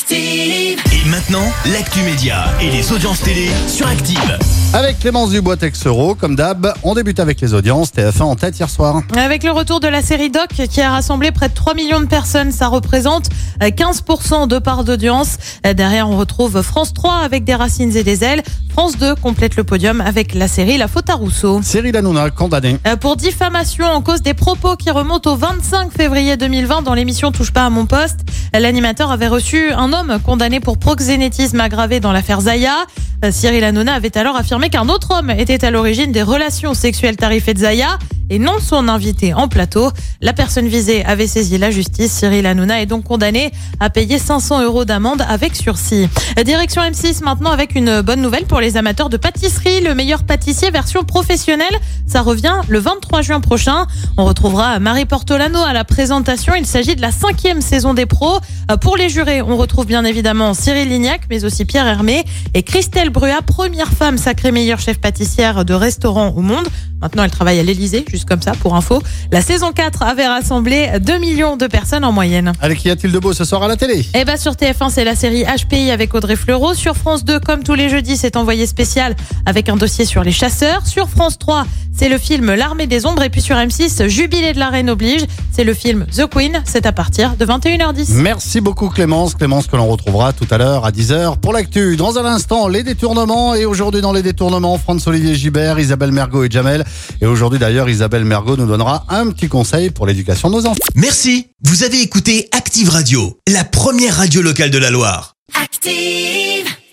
Active. Et maintenant, l'actu média et les audiences télé sur Active. Avec Clémence Dubois Texero, comme d'hab, on débute avec les audiences. TF1 en tête hier soir. Avec le retour de la série Doc qui a rassemblé près de 3 millions de personnes, ça représente euh, 15% de part d'audience. Euh, Derrière, on retrouve France 3 avec des racines et des ailes. France 2 complète le podium avec la série La faute à Rousseau. Cyril Hanouna, condamné. Euh, Pour diffamation en cause des propos qui remontent au 25 février 2020 dans l'émission Touche pas à mon poste, euh, l'animateur avait reçu un homme condamné pour proxénétisme aggravé dans l'affaire Zaya. Euh, Cyril Hanouna avait alors affirmé qu'un autre homme était à l'origine des relations sexuelles tarifées de Zaya et non son invité en plateau. La personne visée avait saisi la justice. Cyril Hanouna est donc condamné à payer 500 euros d'amende avec sursis. Direction M6 maintenant avec une bonne nouvelle pour les amateurs de pâtisserie. Le meilleur pâtissier version professionnelle, ça revient le 23 juin prochain. On retrouvera Marie Portolano à la présentation. Il s'agit de la cinquième saison des pros. Pour les jurés, on retrouve bien évidemment Cyril Lignac, mais aussi Pierre Hermé et Christelle Brua, première femme sacrée meilleure chef pâtissière de restaurant au monde. Maintenant, elle travaille à l'Elysée, juste comme ça, pour info. La saison 4 avait rassemblé 2 millions de personnes en moyenne. Allez, qu'y a-t-il de beau ce soir à la télé? Eh ben sur TF1, c'est la série HPI avec Audrey Fleurot. Sur France 2, comme tous les jeudis, c'est envoyé spécial avec un dossier sur les chasseurs. Sur France 3, c'est le film L'armée des ombres. Et puis sur M6, Jubilé de la reine oblige. C'est le film The Queen. C'est à partir de 21h10. Merci beaucoup Clémence. Clémence que l'on retrouvera tout à l'heure à 10h pour l'actu. Dans un instant, les détournements. Et aujourd'hui dans les détournements, Franz-Olivier Gibert, Isabelle Mergot et Jamel. Et aujourd'hui d'ailleurs, Isabelle Mergot nous donnera un petit conseil pour l'éducation de nos enfants. Merci, vous avez écouté Active Radio, la première radio locale de la Loire. Active.